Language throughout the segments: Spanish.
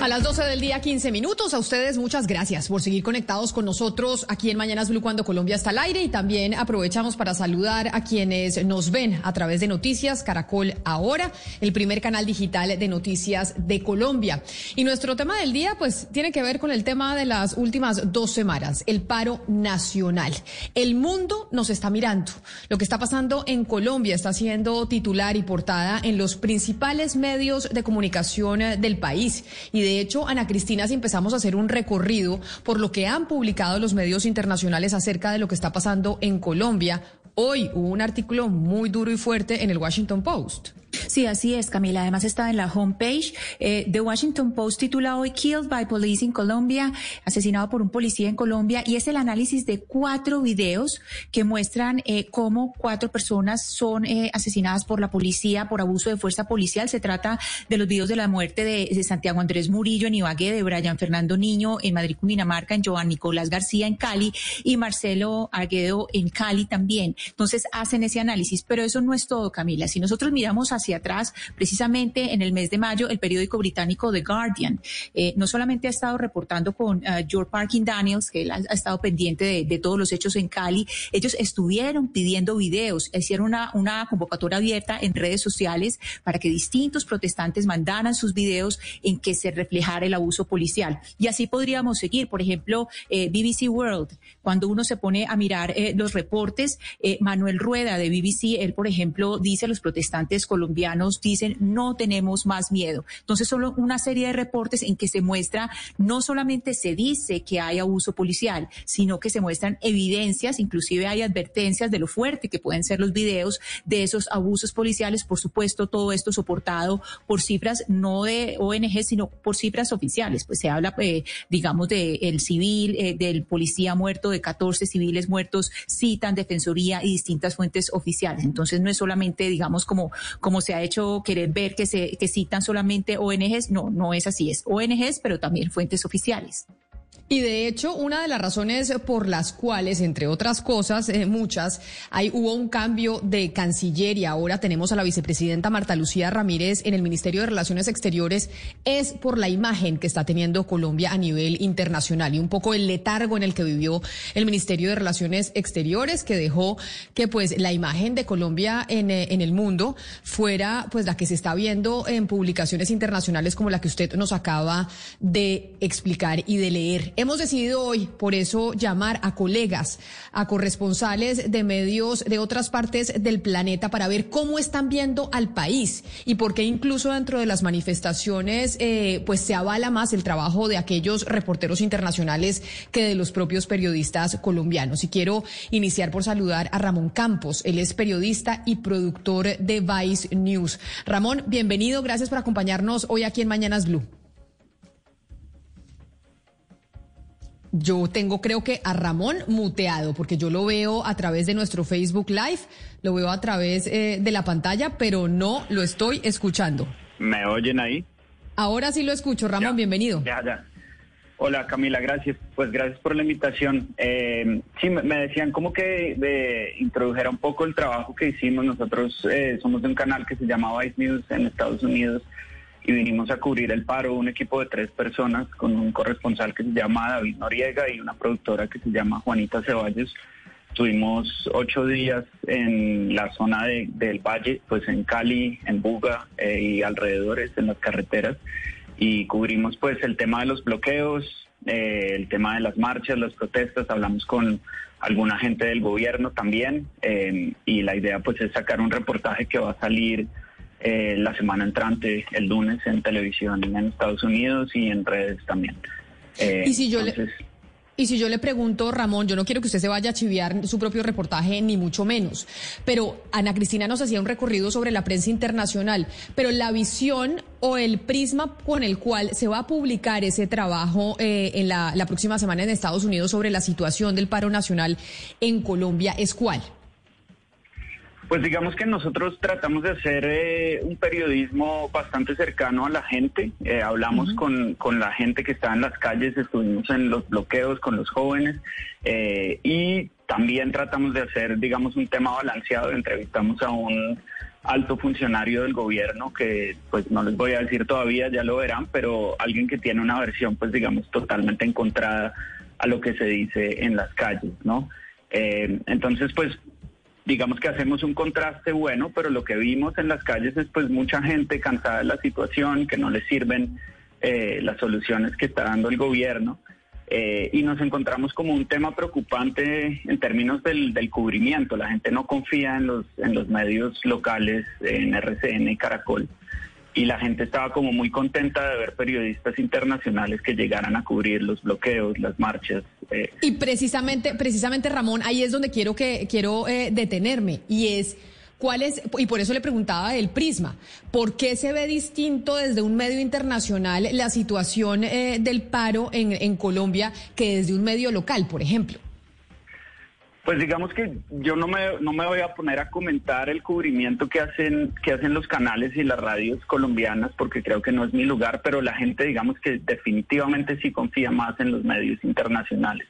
A las 12 del día, 15 minutos. A ustedes muchas gracias por seguir conectados con nosotros aquí en Mañanas Blue cuando Colombia está al aire y también aprovechamos para saludar a quienes nos ven a través de Noticias Caracol Ahora, el primer canal digital de noticias de Colombia. Y nuestro tema del día pues tiene que ver con el tema de las últimas dos semanas, el paro nacional. El mundo nos está mirando. Lo que está pasando en Colombia está siendo titular y portada en los principales medios de comunicación del país y de de hecho, Ana Cristina, si empezamos a hacer un recorrido por lo que han publicado los medios internacionales acerca de lo que está pasando en Colombia, hoy hubo un artículo muy duro y fuerte en el Washington Post. Sí, así es, Camila. Además está en la homepage. Eh, The Washington Post titula hoy Killed by Police in Colombia, asesinado por un policía en Colombia, y es el análisis de cuatro videos que muestran eh, cómo cuatro personas son eh, asesinadas por la policía por abuso de fuerza policial. Se trata de los videos de la muerte de, Santiago Andrés Murillo en Ibagué, de Brian Fernando Niño en Madrid, Cundinamarca, en Joan Nicolás García en Cali y Marcelo Arguedo en Cali también. Entonces hacen ese análisis, pero eso no es todo, Camila. Si nosotros miramos hacia atrás, precisamente en el mes de mayo, el periódico británico The Guardian eh, no solamente ha estado reportando con uh, George Parkin Daniels, que él ha, estado pendiente de, todos los hechos en Cali, ellos estuvieron pidiendo videos, hicieron una, una convocatoria abierta en redes sociales para que distintos protestantes mandaran sus videos en que se reflejara el abuso policial. Y así podríamos seguir, por ejemplo, eh, BBC World, cuando uno se pone a mirar eh, los reportes, Manuel Rueda de BBC, él, por ejemplo, dice a los protestantes colombianos, dicen no tenemos más miedo. Entonces, solo una serie de reportes en que se muestra, no solamente se dice que hay abuso policial, sino que se muestran evidencias, inclusive hay advertencias de lo fuerte que pueden ser los videos de esos abusos policiales. Por supuesto, todo esto soportado por cifras no de ONG, sino por cifras oficiales. Pues se habla, eh, digamos, del el civil, eh, del policía muerto, de 14 civiles muertos, citan Defensoría y distintas fuentes oficiales. Entonces, no es solamente, digamos, como, como se ha hecho querer ver que se que citan solamente ONGs. No, no es así, es ONGs, pero también fuentes oficiales. Y de hecho, una de las razones por las cuales, entre otras cosas, eh, muchas, hay, hubo un cambio de canciller y ahora tenemos a la vicepresidenta Marta Lucía Ramírez en el Ministerio de Relaciones Exteriores, es por la imagen que está teniendo Colombia a nivel internacional y un poco el letargo en el que vivió el Ministerio de Relaciones Exteriores, que dejó que pues la imagen de Colombia en, eh, en el mundo fuera pues la que se está viendo en publicaciones internacionales como la que usted nos acaba de explicar y de leer Hemos decidido hoy, por eso, llamar a colegas, a corresponsales de medios de otras partes del planeta para ver cómo están viendo al país y por qué incluso dentro de las manifestaciones eh, pues se avala más el trabajo de aquellos reporteros internacionales que de los propios periodistas colombianos. Y quiero iniciar por saludar a Ramón Campos. Él es periodista y productor de Vice News. Ramón, bienvenido. Gracias por acompañarnos hoy aquí en Mañanas Blue. Yo tengo creo que a Ramón muteado, porque yo lo veo a través de nuestro Facebook Live, lo veo a través eh, de la pantalla, pero no lo estoy escuchando. ¿Me oyen ahí? Ahora sí lo escucho, Ramón, bienvenido. Ya, ya. Hola Camila, gracias. Pues gracias por la invitación. Eh, sí, me decían como que de, introdujera un poco el trabajo que hicimos. Nosotros eh, somos de un canal que se llama Vice News en Estados Unidos y vinimos a cubrir el paro, un equipo de tres personas con un corresponsal que se llama David Noriega y una productora que se llama Juanita Ceballos. Tuvimos ocho días en la zona del valle, pues en Cali, en Buga eh, y alrededores, en las carreteras, y cubrimos pues el tema de los bloqueos, eh, el tema de las marchas, las protestas, hablamos con alguna gente del gobierno también, eh, y la idea pues es sacar un reportaje que va a salir eh, la semana entrante, el lunes, en televisión en Estados Unidos y en redes también. Eh, y si yo le... Y si yo le pregunto, Ramón, yo no quiero que usted se vaya a chiviar su propio reportaje, ni mucho menos, pero Ana Cristina nos hacía un recorrido sobre la prensa internacional, pero la visión o el prisma con el cual se va a publicar ese trabajo eh, en la, la próxima semana en Estados Unidos sobre la situación del paro nacional en Colombia es cuál? Pues digamos que nosotros tratamos de hacer eh, un periodismo bastante cercano a la gente. Eh, hablamos con, con, la gente que está en las calles, estuvimos en los bloqueos con los jóvenes eh, y también tratamos de hacer, digamos, un tema balanceado. Entrevistamos a un alto funcionario del gobierno que, pues no les voy a decir todavía, ya lo verán, pero alguien que tiene una versión, pues digamos, totalmente encontrada a lo que se dice en las calles, ¿no? entonces, pues digamos que hacemos un contraste bueno, pero lo que vimos en las calles es pues mucha gente cansada de la situación, que no le sirven eh, las soluciones que está dando el gobierno. Eh, y nos encontramos como un tema preocupante en términos del, del, cubrimiento. La gente no confía en los, en los medios locales, en RCN y Caracol y la gente estaba como muy contenta de ver periodistas internacionales que llegaran a cubrir los bloqueos, las marchas. Eh. Y precisamente, precisamente Ramón, ahí es donde quiero que quiero eh, detenerme y es cuál es y por eso le preguntaba el prisma, ¿por qué se ve distinto desde un medio internacional la situación eh, del paro en, en Colombia que desde un medio local, por ejemplo? Pues digamos que yo no me, no me voy a poner a comentar el cubrimiento que hacen, que hacen los canales y las radios colombianas porque creo que no es mi lugar, pero la gente digamos que definitivamente sí confía más en los medios internacionales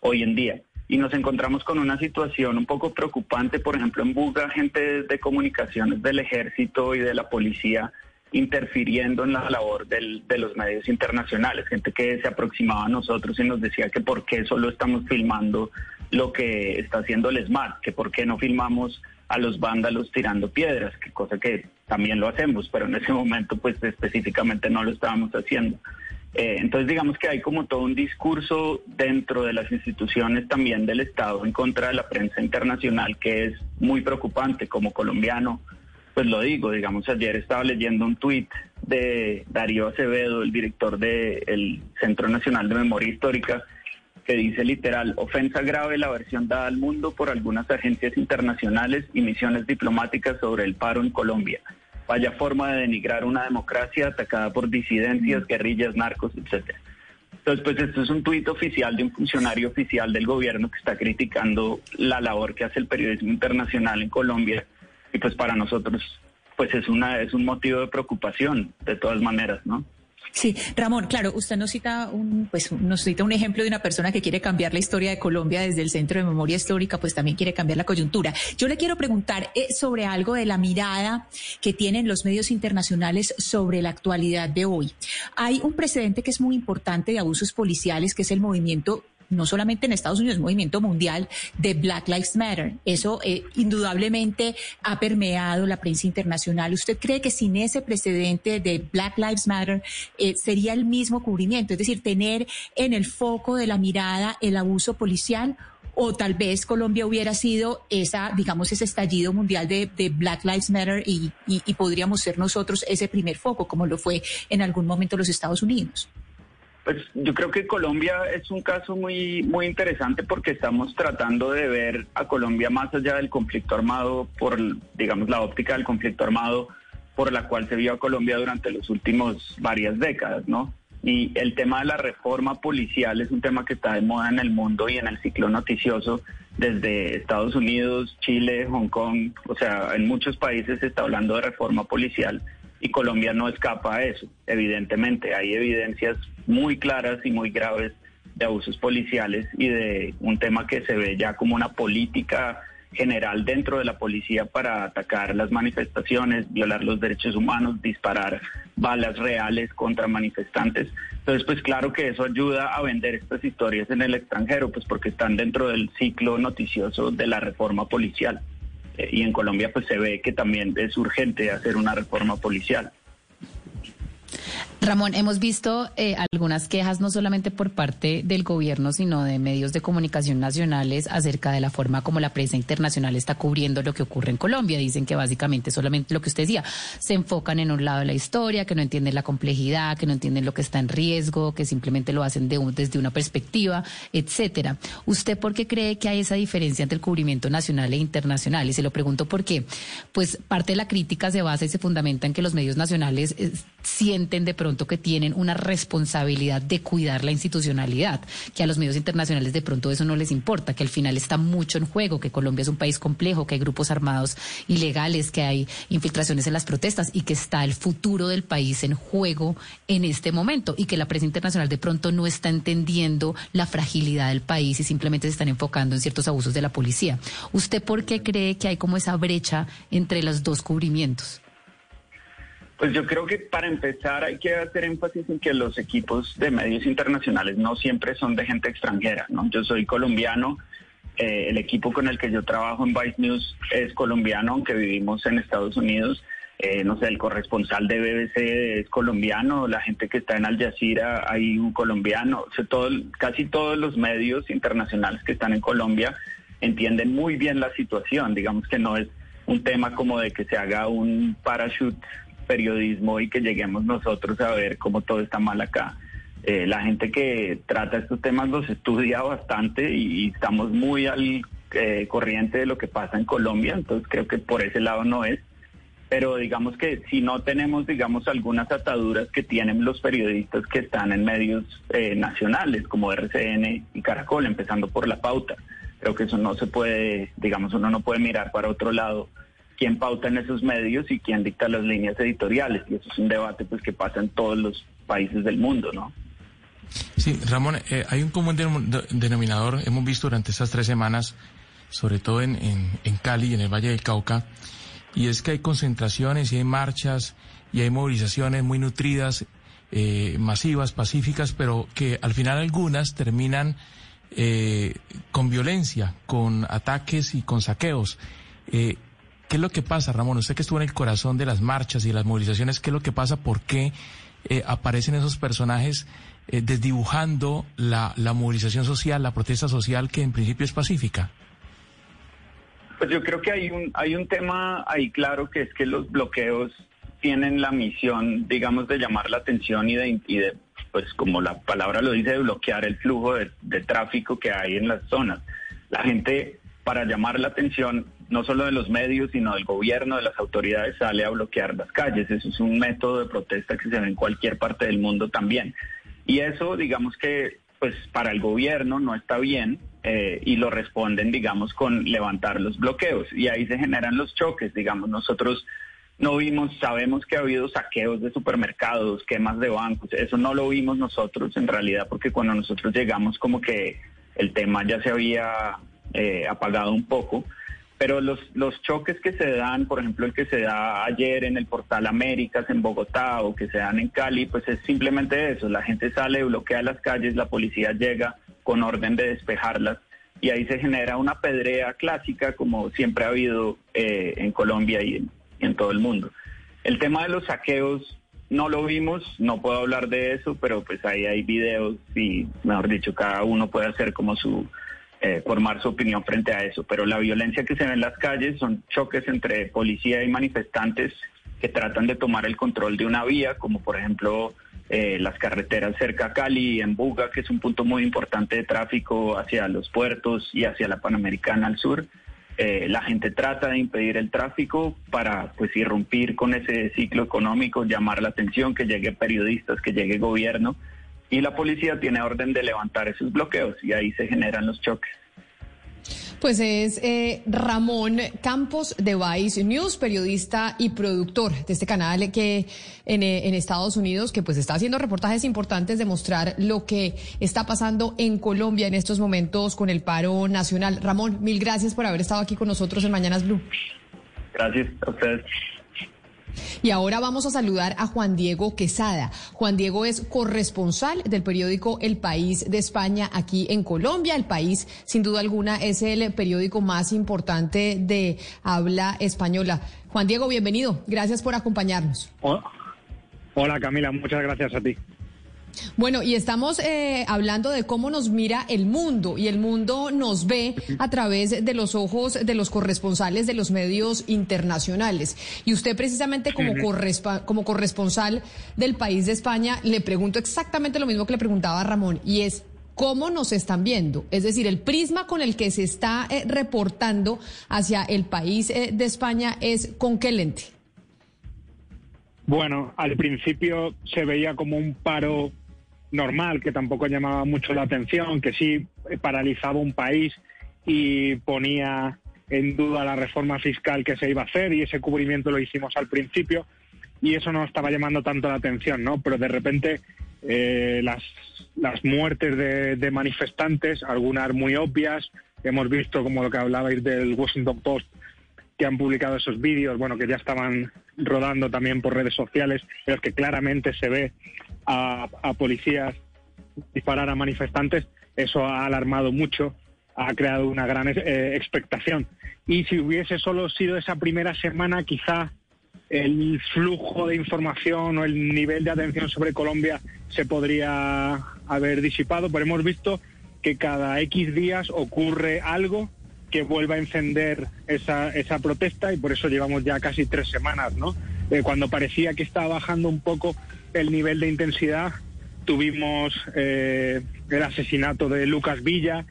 hoy en día. Y nos encontramos con una situación un poco preocupante, por ejemplo, en Buga, gente de comunicaciones del ejército y de la policía interfiriendo en la labor del, de los medios internacionales, gente que se aproximaba a nosotros y nos decía que por qué solo estamos filmando lo que está haciendo el SMART, que por qué no filmamos a los vándalos tirando piedras, que cosa que también lo hacemos, pero en ese momento pues específicamente no lo estábamos haciendo. Eh, entonces digamos que hay como todo un discurso dentro de las instituciones también del Estado en contra de la prensa internacional que es muy preocupante como colombiano pues lo digo, digamos, ayer estaba leyendo un tuit de Darío Acevedo, el director del Centro Nacional de Memoria Histórica, que dice literal, ofensa grave la versión dada al mundo por algunas agencias internacionales y misiones diplomáticas sobre el paro en Colombia. Vaya forma de denigrar una democracia atacada por disidencias, guerrillas, narcos, etcétera. Entonces, pues esto es un tuit oficial de un funcionario oficial del gobierno que está criticando la labor que hace el periodismo internacional en Colombia y pues para nosotros pues es una es un motivo de preocupación de todas maneras, ¿no? Sí, Ramón, claro, usted nos cita un, pues, nos cita un ejemplo de una persona que quiere cambiar la historia de Colombia desde el Centro de Memoria Histórica, pues también quiere cambiar la coyuntura. Yo le quiero preguntar eh, sobre algo de la mirada que tienen los medios internacionales sobre la actualidad de hoy. Hay un precedente que es muy importante de abusos policiales, que es el movimiento no solamente en Estados Unidos, movimiento mundial de Black Lives Matter. Eso eh, indudablemente ha permeado la prensa internacional. ¿Usted cree que sin ese precedente de Black Lives Matter eh, sería el mismo cubrimiento? Es decir, tener en el foco de la mirada el abuso policial o tal vez Colombia hubiera sido esa, digamos, ese estallido mundial de, Black Lives Matter y, y, podríamos ser nosotros ese primer foco, como lo fue en algún momento los Estados Unidos. Pues yo creo que Colombia es un caso muy muy interesante porque estamos tratando de ver a Colombia más allá del conflicto armado por digamos la óptica del conflicto armado por la cual se vio a Colombia durante los últimos varias décadas, ¿no? Y el tema de la reforma policial es un tema que está de moda en el mundo y en el ciclo noticioso desde Estados Unidos, Chile, Hong Kong, o sea, en muchos países se está hablando de reforma policial y Colombia no escapa a eso. Evidentemente, hay evidencias muy claras y muy graves de abusos policiales y de un tema que se ve ya como una política general dentro de la policía para atacar las manifestaciones, violar los derechos humanos, disparar balas reales contra manifestantes. Entonces, pues claro que eso ayuda a vender estas historias en el extranjero, pues porque están dentro del ciclo noticioso de la reforma policial. Eh, y en Colombia pues se ve que también es urgente hacer una reforma policial. Ramón, hemos visto eh, algunas quejas no solamente por parte del gobierno, sino de medios de comunicación nacionales acerca de la forma como la prensa internacional está cubriendo lo que ocurre en Colombia. Dicen que básicamente solamente lo que usted decía, se enfocan en un lado de la historia, que no entienden la complejidad, que no entienden lo que está en riesgo, que simplemente lo hacen desde una perspectiva, etcétera. ¿Usted por qué cree que hay esa diferencia entre el cubrimiento nacional e internacional? Y se lo pregunto porque, pues, parte de la crítica se basa y se fundamenta en que los medios nacionales eh, sienten de pronto que tienen una responsabilidad de cuidar la institucionalidad, que a los medios internacionales de pronto eso no les importa, que al final está mucho en juego, que Colombia es un país complejo, que hay grupos armados ilegales, que hay infiltraciones en las protestas y que está el futuro del país en juego en este momento y que la prensa internacional de pronto no está entendiendo la fragilidad del país y simplemente se están enfocando en ciertos abusos de la policía. ¿Usted por qué cree que hay como esa brecha entre los dos cubrimientos? Pues yo creo que para empezar hay que hacer énfasis en que los equipos de medios internacionales no siempre son de gente extranjera, ¿no? Yo soy colombiano, eh, el equipo con el que yo trabajo en Vice News es colombiano, aunque vivimos en Estados Unidos. Eh, no sé, el corresponsal de BBC es colombiano, la gente que está en Al Jazeera hay un colombiano, o todo, casi todos los medios internacionales que están en Colombia entienden muy bien la situación, digamos que no es un tema como de que se haga un parachute periodismo y que lleguemos nosotros a ver cómo todo está mal acá. Eh, la gente que trata estos temas los estudia bastante y, estamos muy al eh, corriente de lo que pasa en Colombia, entonces creo que por ese lado no es. Pero digamos que si no tenemos, digamos, algunas ataduras que tienen los periodistas que están en medios eh, nacionales como RCN y Caracol, empezando por la pauta, creo que eso no se puede, digamos, uno no puede mirar para otro lado quién pauta en esos medios y quién dicta las líneas editoriales. Y eso es un debate pues que pasa en todos los países del mundo, ¿no? Sí, Ramón, eh, hay un común denominador, hemos visto durante estas tres semanas, sobre todo en, en, Cali y en el Valle del Cauca, y es que hay concentraciones y hay marchas y hay movilizaciones muy nutridas, eh, masivas, pacíficas, pero que al final algunas terminan eh, con violencia, con ataques y con saqueos. ¿Qué es lo que pasa, Ramón? Usted que estuvo en el corazón de las marchas y las movilizaciones, ¿qué es lo que pasa? ¿Por qué eh, aparecen esos personajes eh, desdibujando la, movilización social, la protesta social que en principio es pacífica? Pues yo creo que hay un, hay un tema ahí claro que es que los bloqueos tienen la misión, digamos, de llamar la atención y de, y de pues como la palabra lo dice, de bloquear el flujo de, de tráfico que hay en las zonas. La gente, para llamar la atención, no solo de los medios, sino del gobierno, de las autoridades, sale a bloquear las calles. Eso es un método de protesta que se ve en cualquier parte del mundo también. Y eso, digamos que, pues para el gobierno no está bien eh, y lo responden, digamos, con levantar los bloqueos. Y ahí se generan los choques, digamos, nosotros no vimos, sabemos que ha habido saqueos de supermercados, quemas de bancos, eso no lo vimos nosotros en realidad, porque cuando nosotros llegamos como que el tema ya se había eh, apagado un poco pero los, los choques que se dan, por ejemplo, el que se da ayer en el portal Américas en Bogotá o que se dan en Cali, pues es simplemente eso, la gente sale, bloquea las calles, la policía llega con orden de despejarlas y ahí se genera una pedrea clásica como siempre ha habido eh, en Colombia y en, y en todo el mundo. El tema de los saqueos no lo vimos, no puedo hablar de eso, pero pues ahí hay videos y, mejor dicho, cada uno puede hacer como su eh, formar su opinión frente a eso. Pero la violencia que se ve en las calles son choques entre policía y manifestantes que tratan de tomar el control de una vía, como por ejemplo eh, las carreteras cerca a Cali, en Buga, que es un punto muy importante de tráfico hacia los puertos y hacia la Panamericana al sur. Eh, la gente trata de impedir el tráfico para pues irrumpir con ese ciclo económico, llamar la atención, que llegue periodistas, que llegue gobierno y la policía tiene orden de levantar esos bloqueos y ahí se generan los choques. Pues es eh, Ramón Campos de Vice News, periodista y productor de este canal que en, eh, en, Estados Unidos, que pues está haciendo reportajes importantes de mostrar lo que está pasando en Colombia en estos momentos con el paro nacional. Ramón, mil gracias por haber estado aquí con nosotros en Mañanas Blue. Gracias a ustedes. Y ahora vamos a saludar a Juan Diego Quesada. Juan Diego es corresponsal del periódico El País de España aquí en Colombia. El País, sin duda alguna, es el periódico más importante de habla española. Juan Diego, bienvenido. Gracias por acompañarnos. Hola Camila, muchas gracias a ti. Bueno, y estamos eh, hablando de cómo nos mira el mundo y el mundo nos ve a través de los ojos de los corresponsales de los medios internacionales. Y usted precisamente como, como corresponsal del país de España le pregunto exactamente lo mismo que le preguntaba a Ramón y es cómo nos están viendo, es decir, el prisma con el que se está eh, reportando hacia el país eh, de España es con qué lente. Bueno, al principio se veía como un paro normal, que tampoco llamaba mucho la atención, que sí paralizaba un país y ponía en duda la reforma fiscal que se iba a hacer y ese cubrimiento lo hicimos al principio y eso no estaba llamando tanto la atención, ¿no? Pero de repente eh, las, las muertes de, de, manifestantes, algunas muy obvias, hemos visto como lo que hablabais del Washington Post, que han publicado esos vídeos, bueno, que ya estaban rodando también por redes sociales, los que claramente se ve a, policías disparar a manifestantes, eso ha alarmado mucho, ha creado una gran eh, expectación. Y si hubiese solo sido esa primera semana, quizá el flujo de información o el nivel de atención sobre Colombia se podría haber disipado, pero hemos visto que cada X días ocurre algo que vuelva a encender esa, esa protesta y por eso llevamos ya casi tres semanas, ¿no? Eh, cuando parecía que estaba bajando un poco el nivel de intensidad. Tuvimos eh, el asesinato de Lucas Villa.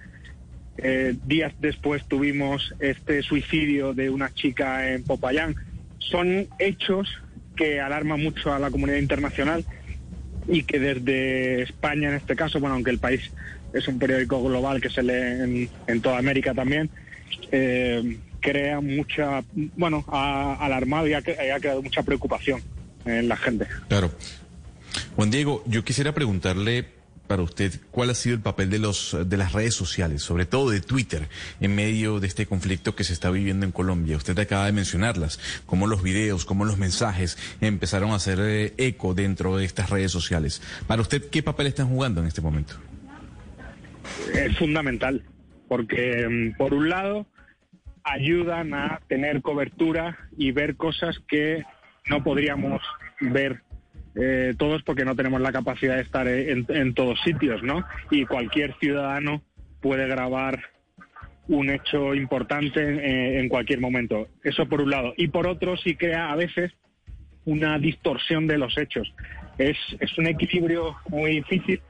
Eh, días después tuvimos este suicidio de una chica en Popayán. Son hechos que alarman mucho a la comunidad internacional y que desde España en este caso, bueno, aunque el país es un periódico global que se lee en, toda América también, eh, crea mucha, bueno, ha alarmado y ha, ha creado mucha preocupación en la gente. Claro. Juan Diego, yo quisiera preguntarle para usted cuál ha sido el papel de los de las redes sociales, sobre todo de Twitter, en medio de este conflicto que se está viviendo en Colombia. Usted acaba de mencionarlas, cómo los videos, cómo los mensajes empezaron a hacer eh, eco dentro de estas redes sociales. Para usted, ¿qué papel están jugando en este momento? Es fundamental, porque mm, por un lado ayudan a tener cobertura y ver cosas que no podríamos ver eh, todos porque no tenemos la capacidad de estar en, todos sitios, ¿no? Y cualquier ciudadano puede grabar un hecho importante eh, en, cualquier momento. Eso por un lado. Y por otro, sí crea a veces una distorsión de los hechos. Es, es un equilibrio muy difícil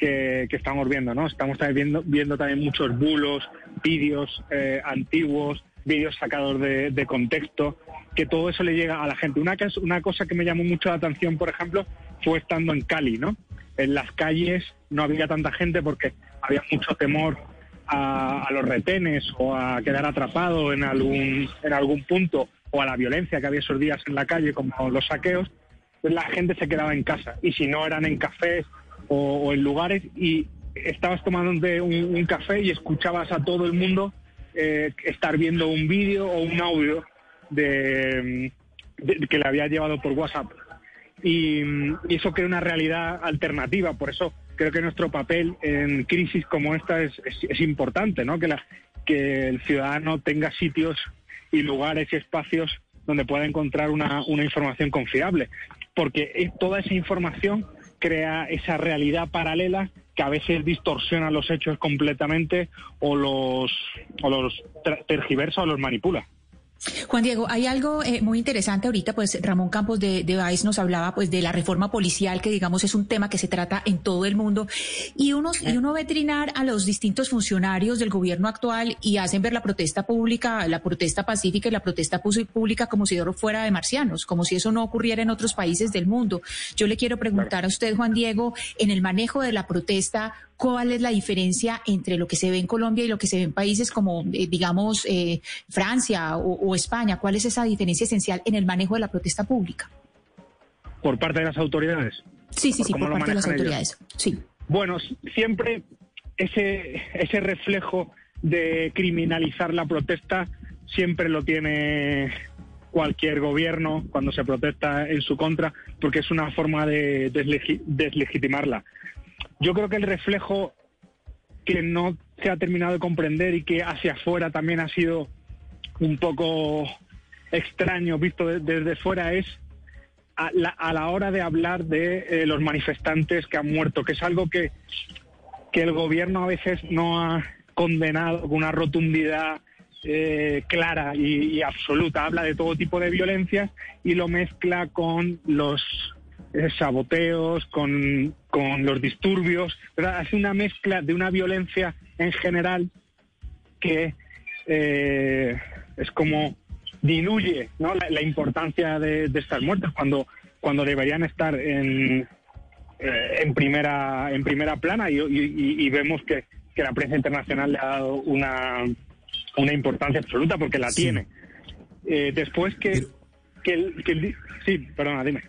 que, estamos viendo, ¿no? Estamos también viendo, viendo también muchos bulos, vídeos eh, antiguos, vídeos sacados de, contexto, que todo eso le llega a la gente. Una, una cosa que me llamó mucho la atención, por ejemplo, fue estando en Cali, ¿no? En las calles no había tanta gente porque había mucho temor a, los retenes o a quedar atrapado en algún, en algún punto o a la violencia que había esos días en la calle, como los saqueos, pues la gente se quedaba en casa. Y si no eran en cafés o, en lugares, y estabas tomando un, café y escuchabas a todo el mundo eh, estar viendo un vídeo o un audio de, que le había llevado por WhatsApp. Y, eso crea una realidad alternativa. Por eso creo que nuestro papel en crisis como esta es, es, importante, ¿no? Que, la, que el ciudadano tenga sitios y lugares y espacios donde pueda encontrar una, una información confiable. Porque toda esa información crea esa realidad paralela que a veces distorsiona los hechos completamente o los, o los tergiversa o los manipula. Juan Diego, hay algo eh, muy interesante ahorita, pues Ramón Campos de, de nos hablaba pues de la reforma policial, que digamos es un tema que se trata en todo el mundo, y uno, y uno ve trinar a los distintos funcionarios del gobierno actual y hacen ver la protesta pública, la protesta pacífica y la protesta pública como si fuera de marcianos, como si eso no ocurriera en otros países del mundo. Yo le quiero preguntar a usted, Juan Diego, en el manejo de la protesta, cuál es la diferencia entre lo que se ve en Colombia y lo que se ve en países como, eh, digamos, eh, Francia o, España. ¿Cuál es esa diferencia esencial en el manejo de la protesta pública? ¿Por parte de las autoridades? Sí, sí, sí, por parte de las autoridades. Sí. Bueno, siempre ese, ese reflejo de criminalizar la protesta siempre lo tiene cualquier gobierno cuando se protesta en su contra, porque es una forma de deslegitimarla. Yo creo que el reflejo que no se ha terminado de comprender y que hacia afuera también ha sido un poco extraño visto desde fuera es a la, hora de hablar de eh, los manifestantes que han muerto, que es algo que, que el gobierno a veces no ha condenado con una rotundidad eh, clara y, absoluta. Habla de todo tipo de violencias y lo mezcla con los eh, saboteos, con, con, los disturbios. Hace una mezcla de una violencia en general que es como diluye ¿no? la, importancia de, estas muertes cuando, cuando deberían estar en, eh, en, primera, en primera plana y, vemos que, que, la prensa internacional le ha dado una, una importancia absoluta porque la tiene. Eh, después que, que, el, Sí, perdona, dime.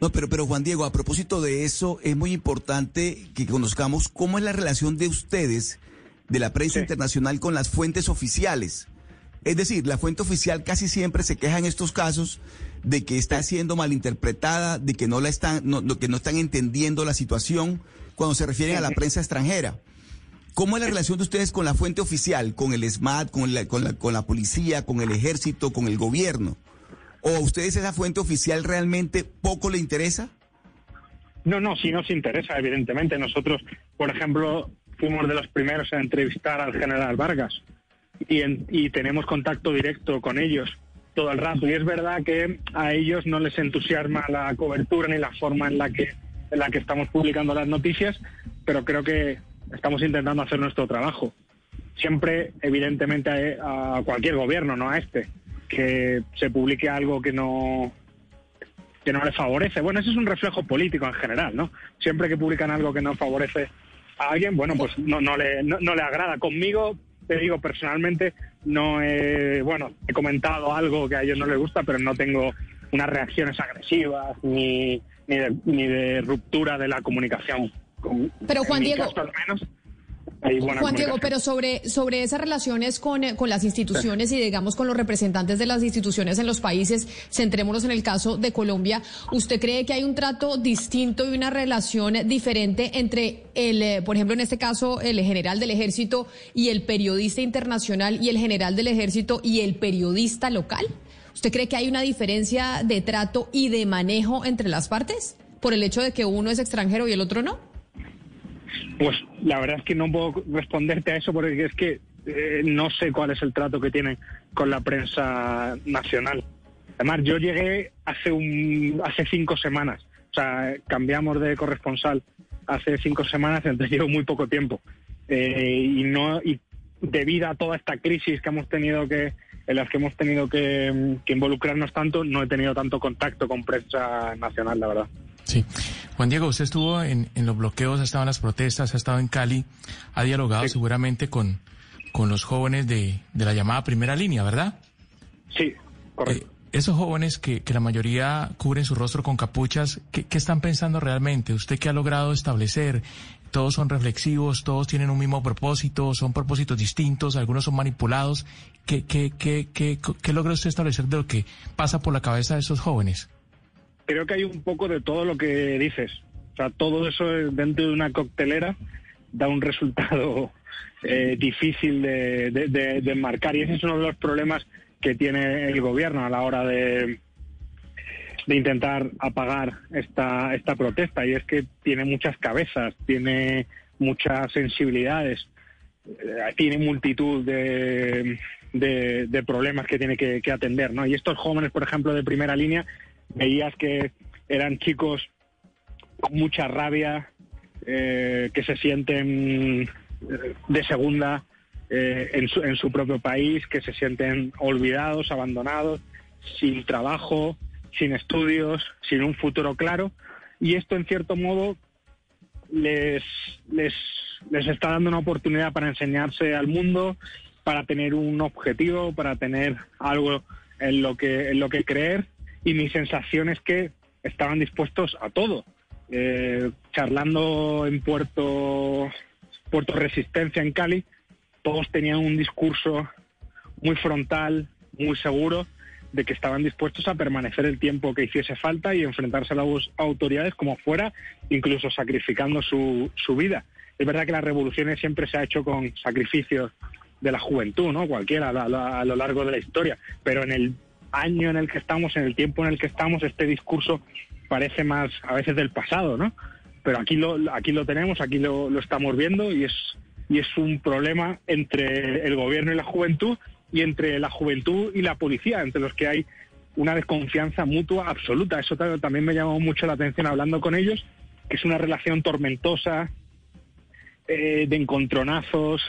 No, pero, pero Juan Diego, a propósito de eso, es muy importante que conozcamos cómo es la relación de ustedes, de la prensa internacional, con las fuentes oficiales. Es decir, la fuente oficial casi siempre se queja en estos casos de que está siendo malinterpretada, de que no la están, no, que no están entendiendo la situación cuando se refieren a la prensa extranjera. ¿Cómo es la relación de ustedes con la fuente oficial, con el SMAT, con la, con la, con la policía, con el ejército, con el gobierno? ¿O a ustedes esa fuente oficial realmente poco le interesa? No, no, sí nos interesa, evidentemente. Nosotros, por ejemplo, fuimos de los primeros a entrevistar al general Vargas y, tenemos contacto directo con ellos todo el rato. Y es verdad que a ellos no les entusiasma la cobertura ni la forma en la que, en la que estamos publicando las noticias, pero creo que estamos intentando hacer nuestro trabajo. Siempre, evidentemente, a, cualquier gobierno, no a este, que se publique algo que no que no le favorece. Bueno, eso es un reflejo político en general, ¿no? Siempre que publican algo que no favorece a alguien, bueno, pues no, no, le, no le agrada. Conmigo te digo, personalmente no he, bueno, he comentado algo que a ellos no les gusta, pero no tengo unas reacciones agresivas ni, ni, de, ni de ruptura de la comunicación. Pero Juan Diego, al menos, Juan Diego, pero sobre, sobre esas relaciones con, con las instituciones y digamos con los representantes de las instituciones en los países, centrémonos en el caso de Colombia, ¿usted cree que hay un trato distinto y una relación diferente entre el, eh, por ejemplo, en este caso, el general del ejército y el periodista internacional y el general del ejército y el periodista local? ¿Usted cree que hay una diferencia de trato y de manejo entre las partes por el hecho de que uno es extranjero y el otro no? Pues la verdad es que no puedo responderte a eso porque es que eh, no sé cuál es el trato que tienen con la prensa nacional. Además, yo llegué hace un hace cinco semanas, o sea, cambiamos de corresponsal hace cinco semanas, entonces llevo muy poco tiempo eh, y no y debido a toda esta crisis que hemos tenido que en las que hemos tenido que involucrarnos tanto, no he tenido tanto contacto con prensa nacional, la verdad. Sí. Juan Diego, usted estuvo en, los bloqueos, ha estado en las protestas, ha estado en Cali, ha dialogado seguramente con, con los jóvenes de, la llamada primera línea, ¿verdad? Sí, correcto. Eh, esos jóvenes que, que, la mayoría cubren su rostro con capuchas, ¿qué, están pensando realmente? ¿Usted qué ha logrado establecer? Todos son reflexivos, todos tienen un mismo propósito, son propósitos distintos, algunos son manipulados. ¿Qué, qué, qué, qué, qué logra usted establecer de lo que pasa por la cabeza de esos jóvenes? Creo que hay un poco de todo lo que dices. O sea, todo eso dentro de una coctelera da un resultado eh, difícil de, de, marcar. Y ese es uno de los problemas que tiene el gobierno a la hora de, de intentar apagar esta, esta protesta. Y es que tiene muchas cabezas, tiene muchas sensibilidades, eh, tiene multitud de, de, problemas que tiene que, que, atender. ¿no? Y estos jóvenes, por ejemplo, de primera línea, veías que eran chicos con mucha rabia, eh, que se sienten eh, de segunda eh, en, su, en su propio país, que se sienten olvidados, abandonados, sin trabajo, sin estudios, sin un futuro claro. Y esto, en cierto modo, les, les, les está dando una oportunidad para enseñarse al mundo, para tener un objetivo, para tener algo en lo que, en lo que creer y mi sensación es que estaban dispuestos a todo. Eh, charlando en Puerto, Puerto Resistencia, en Cali, todos tenían un discurso muy frontal, muy seguro, de que estaban dispuestos a permanecer el tiempo que hiciese falta y enfrentarse a las autoridades como fuera, incluso sacrificando su, su vida. Es verdad que las revoluciones siempre se ha hecho con sacrificios de la juventud, ¿no? Cualquiera a, a lo largo de la historia, pero en el año en el que estamos, en el tiempo en el que estamos, este discurso parece más a veces del pasado, ¿no? Pero aquí lo, aquí lo tenemos, aquí lo, lo estamos viendo y es, y es un problema entre el gobierno y la juventud y entre la juventud y la policía, entre los que hay una desconfianza mutua absoluta. Eso también me llamó mucho la atención hablando con ellos, que es una relación tormentosa, eh, de encontronazos,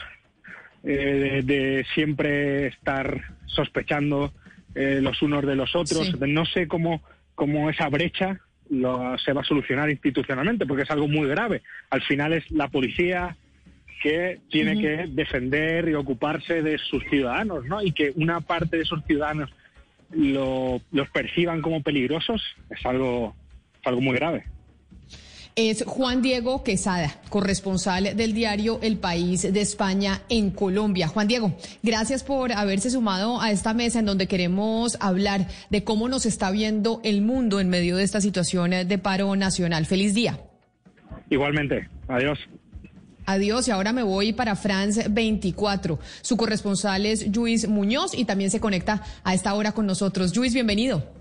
eh, de, siempre estar sospechando eh, los unos de los otros. No sé cómo, cómo esa brecha lo, se va a solucionar institucionalmente, porque es algo muy grave. Al final es la policía que tiene que defender y ocuparse de sus ciudadanos, ¿no? Y que una parte de esos ciudadanos lo, los perciban como peligrosos es algo, es algo muy grave es Juan Diego Quesada, corresponsal del diario El País de España en Colombia. Juan Diego, gracias por haberse sumado a esta mesa en donde queremos hablar de cómo nos está viendo el mundo en medio de esta situación de paro nacional. Feliz día. Igualmente. Adiós. Adiós y ahora me voy para France 24. Su corresponsal es Luis Muñoz y también se conecta a esta hora con nosotros. Luis, bienvenido.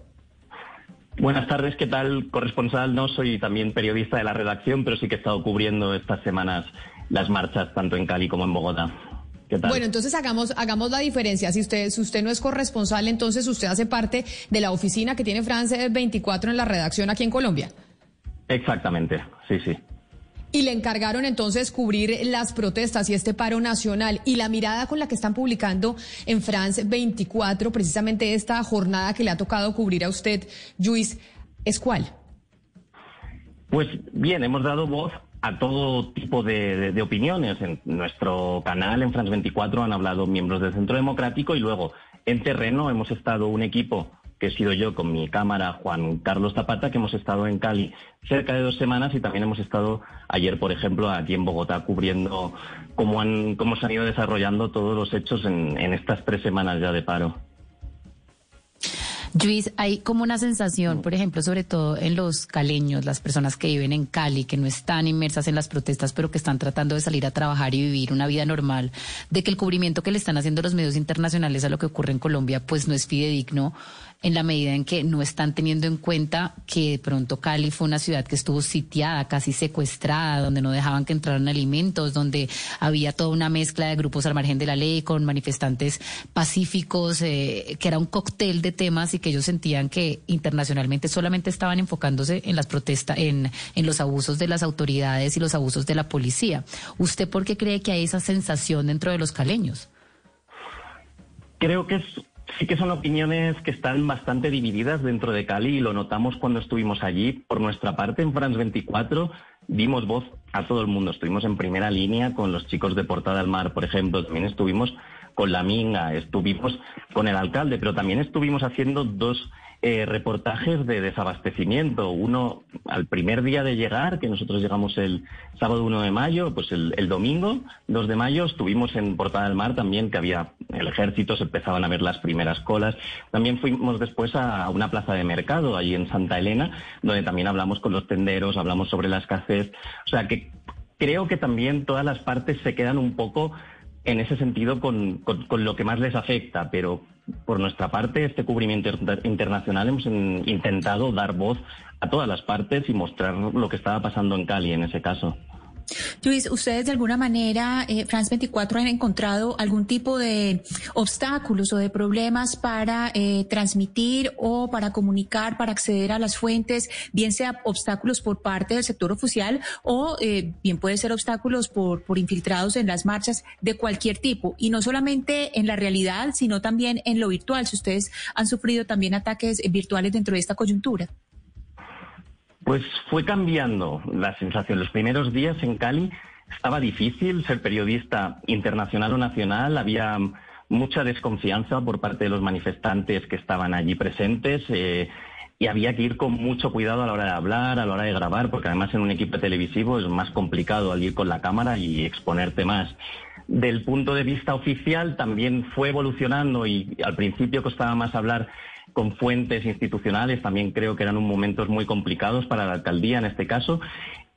Buenas tardes, ¿qué tal? Corresponsal, no soy también periodista de la redacción, pero sí que he estado cubriendo estas semanas las marchas tanto en Cali como en Bogotá. ¿Qué tal? Bueno, entonces hagamos, hagamos la diferencia. Si usted, si usted no es corresponsal, entonces usted hace parte de la oficina que tiene France 24 en la redacción aquí en Colombia. Exactamente, sí, sí. Y le encargaron entonces cubrir las protestas y este paro nacional y la mirada con la que están publicando en France 24, precisamente esta jornada que le ha tocado cubrir a usted, Luis, ¿es cuál? Pues bien, hemos dado voz a todo tipo de, de, opiniones. En nuestro canal, en France 24, han hablado miembros del Centro Democrático y luego en terreno hemos estado un equipo que he sido yo con mi cámara, Juan Carlos Zapata, que hemos estado en Cali cerca de dos semanas y también hemos estado ayer, por ejemplo, aquí en Bogotá cubriendo cómo, han, cómo se han ido desarrollando todos los hechos en, en estas tres semanas ya de paro. Luis, hay como una sensación, por ejemplo, sobre todo en los caleños, las personas que viven en Cali, que no están inmersas en las protestas, pero que están tratando de salir a trabajar y vivir una vida normal, de que el cubrimiento que le están haciendo los medios internacionales a lo que ocurre en Colombia, pues no es fidedigno en la medida en que no están teniendo en cuenta que de pronto Cali fue una ciudad que estuvo sitiada, casi secuestrada, donde no dejaban que entraran alimentos, donde había toda una mezcla de grupos al margen de la ley con manifestantes pacíficos, eh, que era un cóctel de temas y que ellos sentían que internacionalmente solamente estaban enfocándose en las protestas, en, en los abusos de las autoridades y los abusos de la policía. ¿Usted por qué cree que hay esa sensación dentro de los caleños? Creo que es Sí que son opiniones que están bastante divididas dentro de Cali y lo notamos cuando estuvimos allí. Por nuestra parte, en France 24 dimos voz a todo el mundo. Estuvimos en primera línea con los chicos de Portada del Mar, por ejemplo. También estuvimos con la Minga, estuvimos con el alcalde, pero también estuvimos haciendo dos eh, reportajes de desabastecimiento. Uno al primer día de llegar, que nosotros llegamos el sábado 1 de mayo, pues el, domingo 2 de mayo estuvimos en Portada del Mar también, que había el ejército, se empezaban a ver las primeras colas. También fuimos después a una plaza de mercado, allí en Santa Elena, donde también hablamos con los tenderos, hablamos sobre la escasez. O sea que creo que también todas las partes se quedan un poco en ese sentido con, con, lo que más les afecta, pero por nuestra parte, este cubrimiento internacional hemos intentado dar voz a todas las partes y mostrar lo que estaba pasando en Cali en ese caso. Luis, ustedes de alguna manera, eh, France 24, han encontrado algún tipo de obstáculos o de problemas para eh, transmitir o para comunicar, para acceder a las fuentes, bien sea obstáculos por parte del sector oficial o eh, bien puede ser obstáculos por, por infiltrados en las marchas de cualquier tipo. Y no solamente en la realidad, sino también en lo virtual, si ustedes han sufrido también ataques virtuales dentro de esta coyuntura. Pues fue cambiando la sensación. Los primeros días en Cali estaba difícil ser periodista internacional o nacional. Había mucha desconfianza por parte de los manifestantes que estaban allí presentes. Eh, y había que ir con mucho cuidado a la hora de hablar, a la hora de grabar, porque además en un equipo televisivo es más complicado al ir con la cámara y exponerte más. Del punto de vista oficial también fue evolucionando y al principio costaba más hablar con fuentes institucionales, también creo que eran momentos muy complicados para la alcaldía en este caso,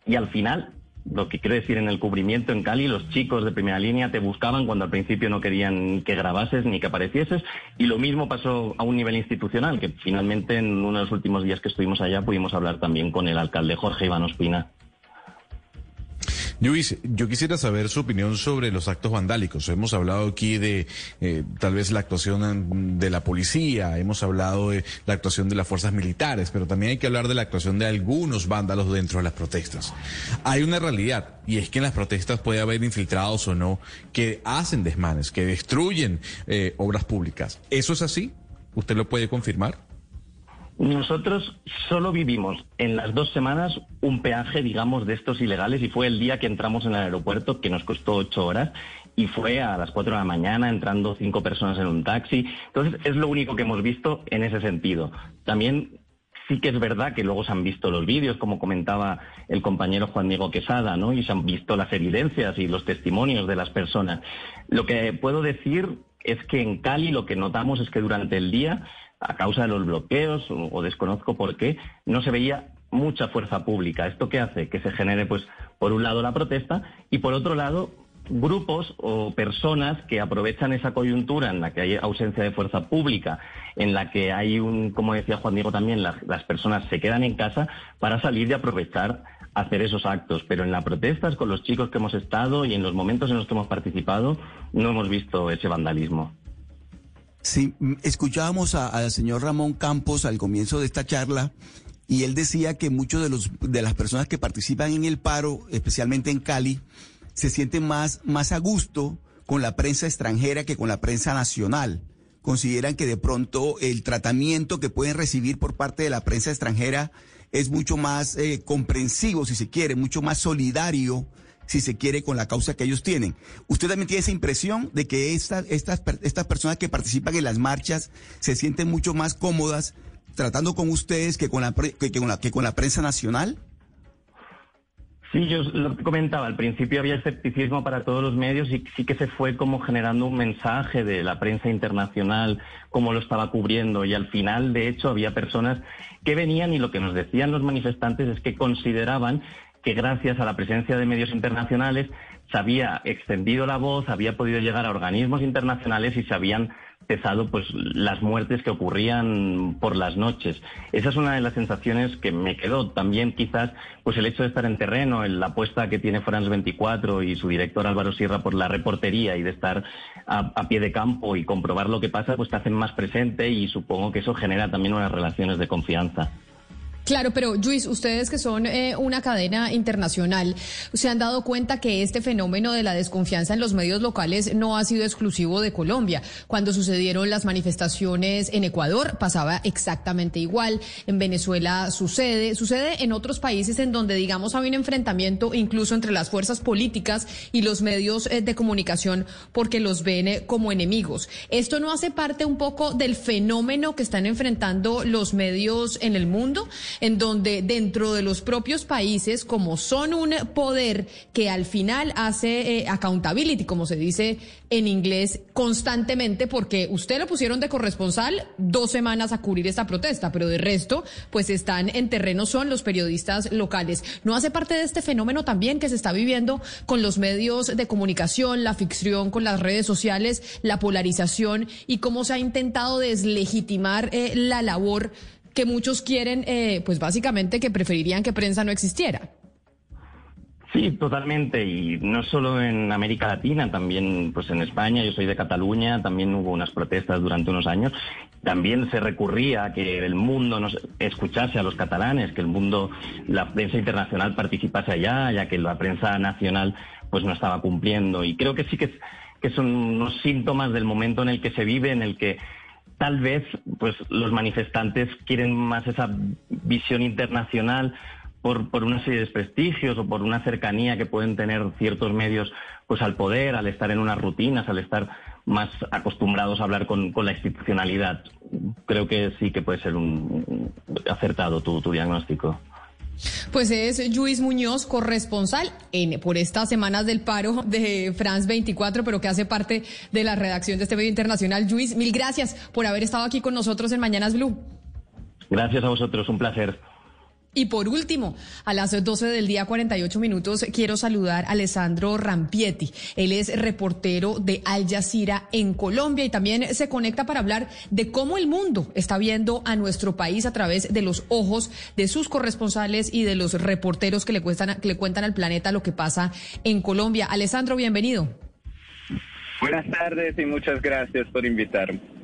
y al final lo que quiere decir en el cubrimiento en Cali, los chicos de primera línea te buscaban cuando al principio no querían que grabases ni que aparecieses. Y lo mismo pasó a un nivel institucional, que finalmente en uno de los últimos días que estuvimos allá pudimos hablar también con el alcalde Jorge Iván Ospina. Luis, yo quisiera saber su opinión sobre los actos vandálicos. Hemos hablado aquí de eh, tal vez la actuación de la policía, hemos hablado de la actuación de las fuerzas militares, pero también hay que hablar de la actuación de algunos vándalos dentro de las protestas. Hay una realidad, y es que en las protestas puede haber infiltrados o no que hacen desmanes, que destruyen eh, obras públicas. ¿Eso es así? ¿Usted lo puede confirmar? Nosotros solo vivimos en las dos semanas un peaje, digamos, de estos ilegales y fue el día que entramos en el aeropuerto, que nos costó ocho horas, y fue a las cuatro de la mañana entrando cinco personas en un taxi. Entonces, es lo único que hemos visto en ese sentido. También sí que es verdad que luego se han visto los vídeos, como comentaba el compañero Juan Diego Quesada, ¿no? Y se han visto las evidencias y los testimonios de las personas. Lo que puedo decir es que en Cali lo que notamos es que durante el día a causa de los bloqueos o, desconozco por qué, no se veía mucha fuerza pública. ¿Esto qué hace? Que se genere, pues, por un lado la protesta y por otro lado grupos o personas que aprovechan esa coyuntura en la que hay ausencia de fuerza pública, en la que hay un, como decía Juan Diego también, las, personas se quedan en casa para salir y aprovechar hacer esos actos. Pero en las protestas con los chicos que hemos estado y en los momentos en los que hemos participado no hemos visto ese vandalismo. Sí, escuchábamos al señor Ramón Campos al comienzo de esta charla y él decía que muchos de los de las personas que participan en el paro, especialmente en Cali, se sienten más más a gusto con la prensa extranjera que con la prensa nacional. Consideran que de pronto el tratamiento que pueden recibir por parte de la prensa extranjera es mucho más eh, comprensivo, si se quiere, mucho más solidario si se quiere, con la causa que ellos tienen. ¿Usted también tiene esa impresión de que estas, estas, estas personas que participan en las marchas se sienten mucho más cómodas tratando con ustedes que con la, que, con la, que con la prensa nacional? Sí, yo lo comentaba, al principio había escepticismo para todos los medios y sí que se fue como generando un mensaje de la prensa internacional, cómo lo estaba cubriendo y al final, de hecho, había personas que venían y lo que nos decían los manifestantes es que consideraban que gracias a la presencia de medios internacionales se había extendido la voz, había podido llegar a organismos internacionales y se habían cesado pues las muertes que ocurrían por las noches. Esa es una de las sensaciones que me quedó. También quizás pues el hecho de estar en terreno, en la apuesta que tiene France 24 y su director Álvaro Sierra por la reportería y de estar a, a, pie de campo y comprobar lo que pasa, pues te hacen más presente y supongo que eso genera también unas relaciones de confianza. Claro, pero Luis, ustedes que son eh, una cadena internacional, se han dado cuenta que este fenómeno de la desconfianza en los medios locales no ha sido exclusivo de Colombia. Cuando sucedieron las manifestaciones en Ecuador pasaba exactamente igual. En Venezuela sucede, sucede en otros países en donde, digamos, hay un enfrentamiento incluso entre las fuerzas políticas y los medios eh, de comunicación porque los ven eh, como enemigos. ¿Esto no hace parte un poco del fenómeno que están enfrentando los medios en el mundo? En donde dentro de los propios países, como son un poder que al final hace eh, accountability, como se dice en inglés, constantemente, porque usted lo pusieron de corresponsal dos semanas a cubrir esta protesta, pero de resto, pues están en terreno, son los periodistas locales. ¿No hace parte de este fenómeno también que se está viviendo con los medios de comunicación, la ficción, con las redes sociales, la polarización y cómo se ha intentado deslegitimar eh, la labor que muchos quieren, eh, pues básicamente que preferirían que prensa no existiera. Sí, totalmente. Y no solo en América Latina, también pues en España, yo soy de Cataluña, también hubo unas protestas durante unos años. También se recurría a que el mundo nos escuchase a los catalanes, que el mundo, la prensa internacional participase allá, ya que la prensa nacional pues no estaba cumpliendo. Y creo que sí que, que son unos síntomas del momento en el que se vive, en el que tal vez pues los manifestantes quieren más esa visión internacional por, por una serie de desprestigios o por una cercanía que pueden tener ciertos medios pues al poder, al estar en unas rutinas, al estar más acostumbrados a hablar con, con la institucionalidad. Creo que sí que puede ser un, acertado tu, tu diagnóstico. Pues es Luis Muñoz, corresponsal en, por estas semanas del paro de France 24, pero que hace parte de la redacción de este medio internacional. Luis, mil gracias por haber estado aquí con nosotros en Mañanas Blue. Gracias a vosotros, un placer. Y por último, a las 12 del día 48 minutos quiero saludar a Alessandro Rampietti. Él es reportero de Al Jazeera en Colombia y también se conecta para hablar de cómo el mundo está viendo a nuestro país a través de los ojos de sus corresponsales y de los reporteros que le, que le cuentan al planeta lo que pasa en Colombia. Alessandro, bienvenido. Buenas tardes y muchas gracias por invitarme.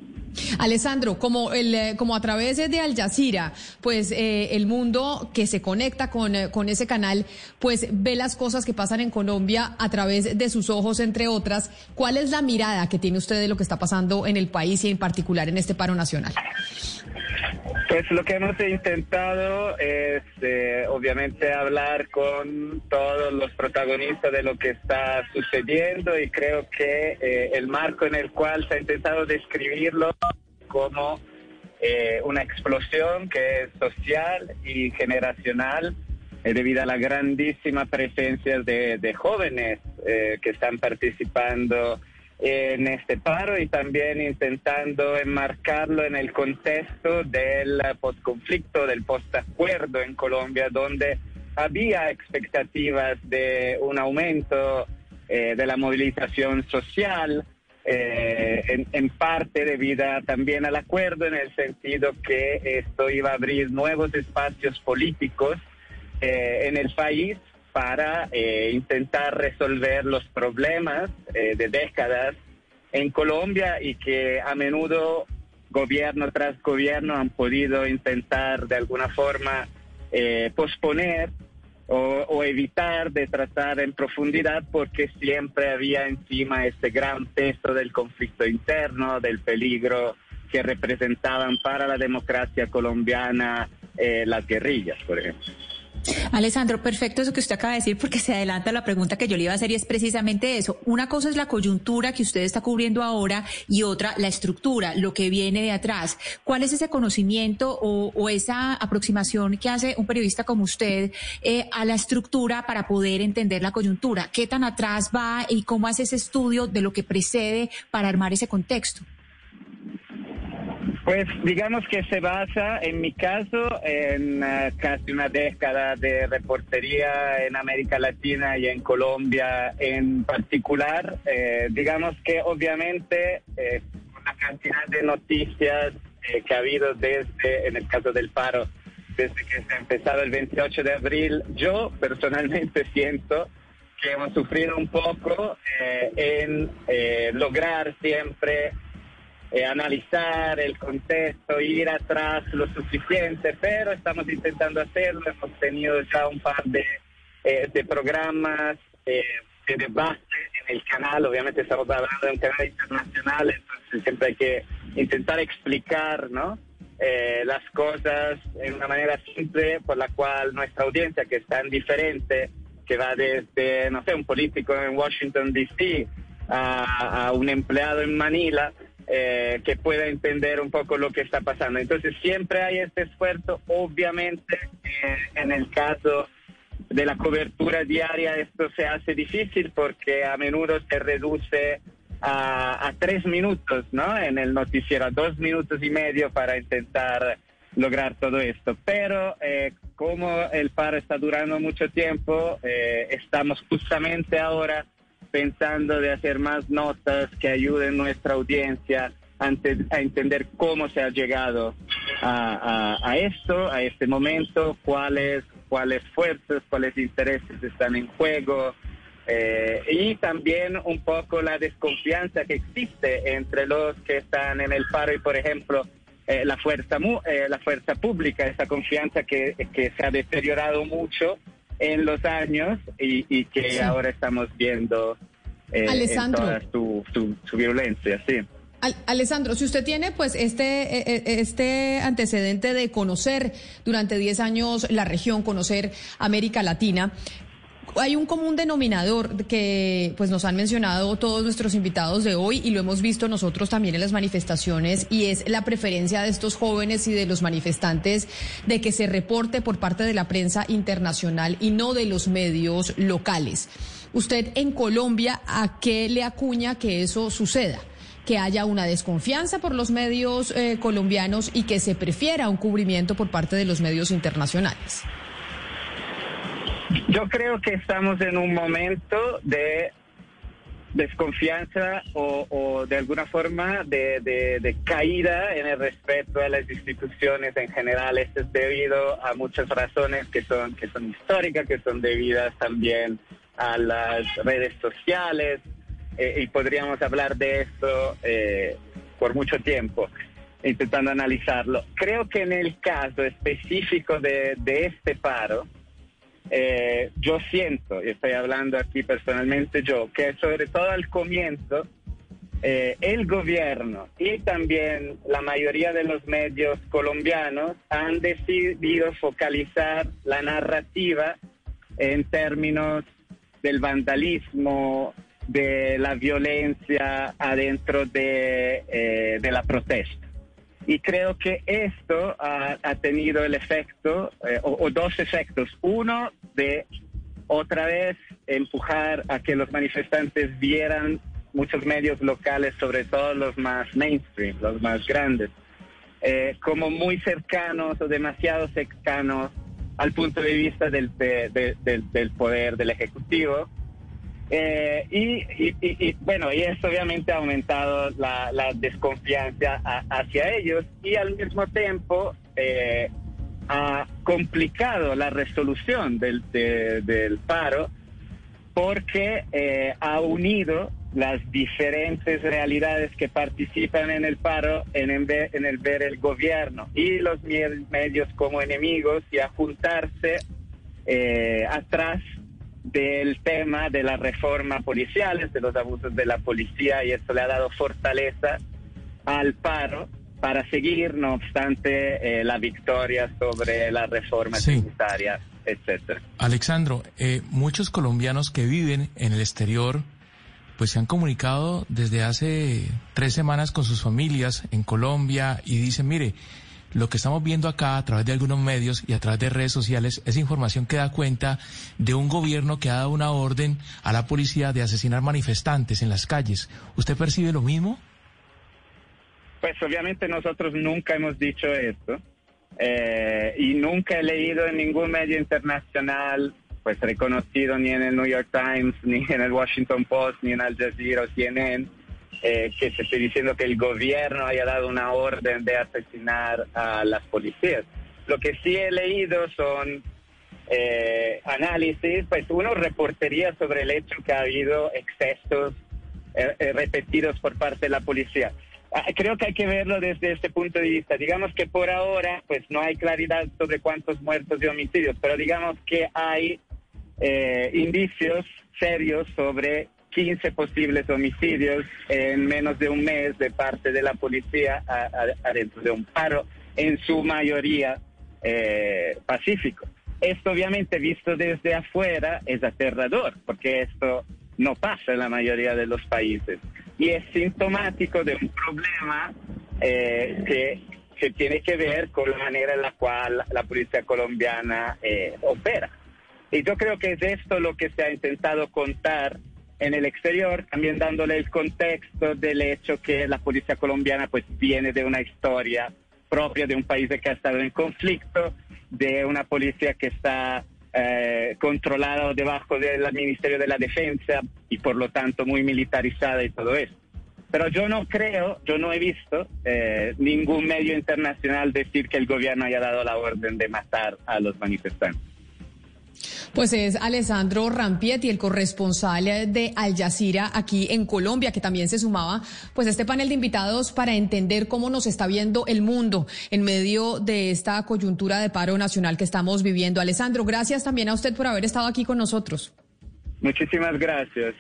Alessandro, como, el, eh, como a través de Al Jazeera, pues eh, el mundo que se conecta con, eh, con ese canal, pues ve las cosas que pasan en Colombia a través de sus ojos, entre otras. ¿Cuál es la mirada que tiene usted de lo que está pasando en el país y en particular en este paro nacional? Pues lo que hemos intentado es obviamente hablar con todos los protagonistas de lo que está sucediendo y creo que el marco en el cual se ha intentado describirlo como eh, una explosión que es social y generacional eh, debido a la grandísima presencia de, jóvenes eh, que están participando en este paro y también intentando enmarcarlo en el contexto del postconflicto, del postacuerdo en Colombia, donde había expectativas de un aumento de la movilización social, eh, en, parte debida también al acuerdo en el sentido que esto iba a abrir nuevos espacios políticos eh, en el país para eh, intentar resolver los problemas de décadas en Colombia y que a menudo gobierno tras gobierno han podido intentar de alguna forma posponer o, evitar de tratar en profundidad porque siempre había encima este gran peso del conflicto interno, del peligro que representaban para la democracia colombiana eh, las guerrillas, por ejemplo. Alessandro, perfecto eso que usted acaba de decir porque se adelanta la pregunta que yo le iba a hacer y es precisamente eso. Una cosa es la coyuntura que usted está cubriendo ahora y otra la estructura, lo que viene de atrás. ¿Cuál es ese conocimiento o, esa aproximación que hace un periodista como usted eh, a la estructura para poder entender la coyuntura? ¿Qué tan atrás va y cómo hace ese estudio de lo que precede para armar ese contexto? Pues digamos que se basa, en mi caso, en eh, casi una década de reportería en América Latina y en Colombia en particular. Eh, digamos que obviamente eh, una cantidad de noticias que ha habido desde, en el caso del paro, desde que se ha empezado el 28 de abril, yo personalmente siento que hemos sufrido un poco en lograr siempre eh, analizar el contexto, ir atrás lo suficiente, pero estamos intentando hacerlo. Hemos tenido ya un par de, eh, de programas eh, de debate en el canal. Obviamente estamos hablando de un canal internacional, entonces siempre hay que intentar explicar ¿no? las cosas en una manera simple por la cual nuestra audiencia, que es tan diferente, que va desde, no sé, un político en Washington, D.C., a, a un empleado en Manila, eh, que pueda entender un poco lo que está pasando. Entonces siempre hay este esfuerzo, obviamente eh, en el caso de la cobertura diaria esto se hace difícil porque a menudo se reduce a, tres minutos, ¿no? En el noticiero, a dos minutos y medio para intentar lograr todo esto. Pero eh, como el paro está durando mucho tiempo, estamos justamente ahora pensando de hacer más notas que ayuden nuestra audiencia antes, a entender cómo se ha llegado a, esto, a este momento, cuáles, cuáles fuerzas, cuáles intereses están en juego. Eh, y también un poco la desconfianza que existe entre los que están en el paro y, por ejemplo, eh, la fuerza eh, la fuerza pública, esa confianza que, que se ha deteriorado mucho en los años y, que ahora estamos viendo eh, en toda su, su, violencia, sí. Alessandro, si usted tiene pues este, e, e, este antecedente de conocer durante 10 años la región, conocer América Latina, hay un común denominador que pues nos han mencionado todos nuestros invitados de hoy y lo hemos visto nosotros también en las manifestaciones y es la preferencia de estos jóvenes y de los manifestantes de que se reporte por parte de la prensa internacional y no de los medios locales. Usted en Colombia, ¿a qué le acuña que eso suceda? que haya una desconfianza por los medios eh, colombianos y que se prefiera un cubrimiento por parte de los medios internacionales? Yo creo que estamos en un momento de desconfianza o, de alguna forma de, caída en el respeto a las instituciones en general. Esto es debido a muchas razones que son, que son históricas, que son debidas también a las redes sociales eh, y podríamos hablar de esto eh, por mucho tiempo intentando analizarlo. Creo que en el caso específico de, de este paro, eh, yo siento, y estoy hablando aquí personalmente yo, que sobre todo al comienzo, eh, el gobierno y también la mayoría de los medios colombianos han decidido focalizar la narrativa en términos del vandalismo, de la violencia adentro de, eh, de la protesta. Y creo que esto ha, tenido el efecto, eh, o, dos efectos. Uno, de otra vez empujar a que los manifestantes vieran muchos medios locales, sobre todo los más mainstream, los más grandes, eh, como muy cercanos o demasiado cercanos al punto de vista del, del poder del Ejecutivo eh, y, bueno, y eso obviamente ha aumentado la, desconfianza hacia ellos y al mismo tiempo eh, ha complicado la resolución del, del paro porque eh, ha unido las diferentes realidades que participan en el paro en, en, en el ver el gobierno y los medios como enemigos y a juntarse atrás del tema de la reforma policiales, de los abusos de la policía, y esto le ha dado fortaleza al paro para seguir, no obstante, eh, la victoria sobre la reforma tributaria, etcétera. Alexandro, eh, muchos colombianos que viven en el exterior, pues se han comunicado desde hace tres semanas con sus familias en Colombia y dicen, mire, lo que estamos viendo acá a través de algunos medios y a través de redes sociales es información que da cuenta de un gobierno que ha dado una orden a la policía de asesinar manifestantes en las calles. ¿Usted percibe lo mismo? Pues obviamente nosotros nunca hemos dicho esto eh, y nunca he leído en ningún medio internacional pues reconocido ni en el New York Times, ni en el Washington Post, ni en Al Jazeera o CNN eh, que se esté diciendo que el gobierno haya dado una orden de asesinar a las policías. Lo que sí he leído son eh, análisis, pues uno reportería sobre el hecho que ha habido excesos eh, repetidos por parte de la policía. Ah, creo que hay que verlo desde este punto de vista. Digamos que por ahora, pues no hay claridad sobre cuántos muertos y homicidios, pero digamos que hay indicios serios sobre 15 posibles homicidios en menos de un mes de parte de la policía adentro de un paro, en su mayoría eh, pacífico. Esto obviamente visto desde afuera es aterrador, porque esto no pasa en la mayoría de los países. Y es sintomático de un problema eh, que, que, tiene que ver con la manera en la cual la policía colombiana eh, opera. Y yo creo que es esto lo que se ha intentado contar en el exterior, también dándole el contexto del hecho que la policía colombiana pues viene de una historia propia de un país que ha estado en conflicto, de una policía que está eh, controlada debajo del Ministerio de la Defensa y por lo tanto muy militarizada y todo eso. Pero yo no creo, yo no he visto eh, ningún medio internacional decir que el gobierno haya dado la orden de matar a los manifestantes. Pues es Alessandro Rampietti, el corresponsal de Al Jazeera aquí en Colombia, que también se sumaba pues a este panel de invitados para entender cómo nos está viendo el mundo en medio de esta coyuntura de paro nacional que estamos viviendo. Alessandro, gracias también a usted por haber estado aquí con nosotros. Muchísimas gracias.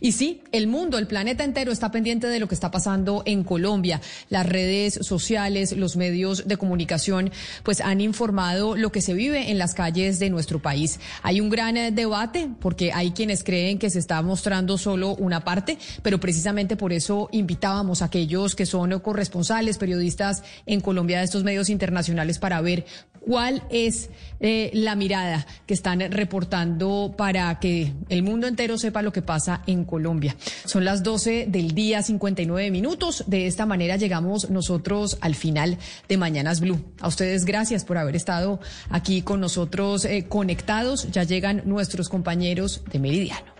Y sí, el mundo, el planeta entero está pendiente de lo que está pasando en Colombia. Las redes sociales, los medios de comunicación, pues han informado lo que se vive en las calles de nuestro país. Hay un gran eh, debate porque hay quienes creen que se está mostrando solo una parte, pero precisamente por eso invitábamos a aquellos que son corresponsales, periodistas en Colombia de estos medios internacionales para ver cuál es eh, la mirada que están reportando para que el mundo entero sepa lo que pasa en Colombia. Son las 12 del día, 59 minutos. De esta manera llegamos nosotros al final de Mañanas Blue. A ustedes gracias por haber estado aquí con nosotros eh, conectados. Ya llegan nuestros compañeros de Meridiano.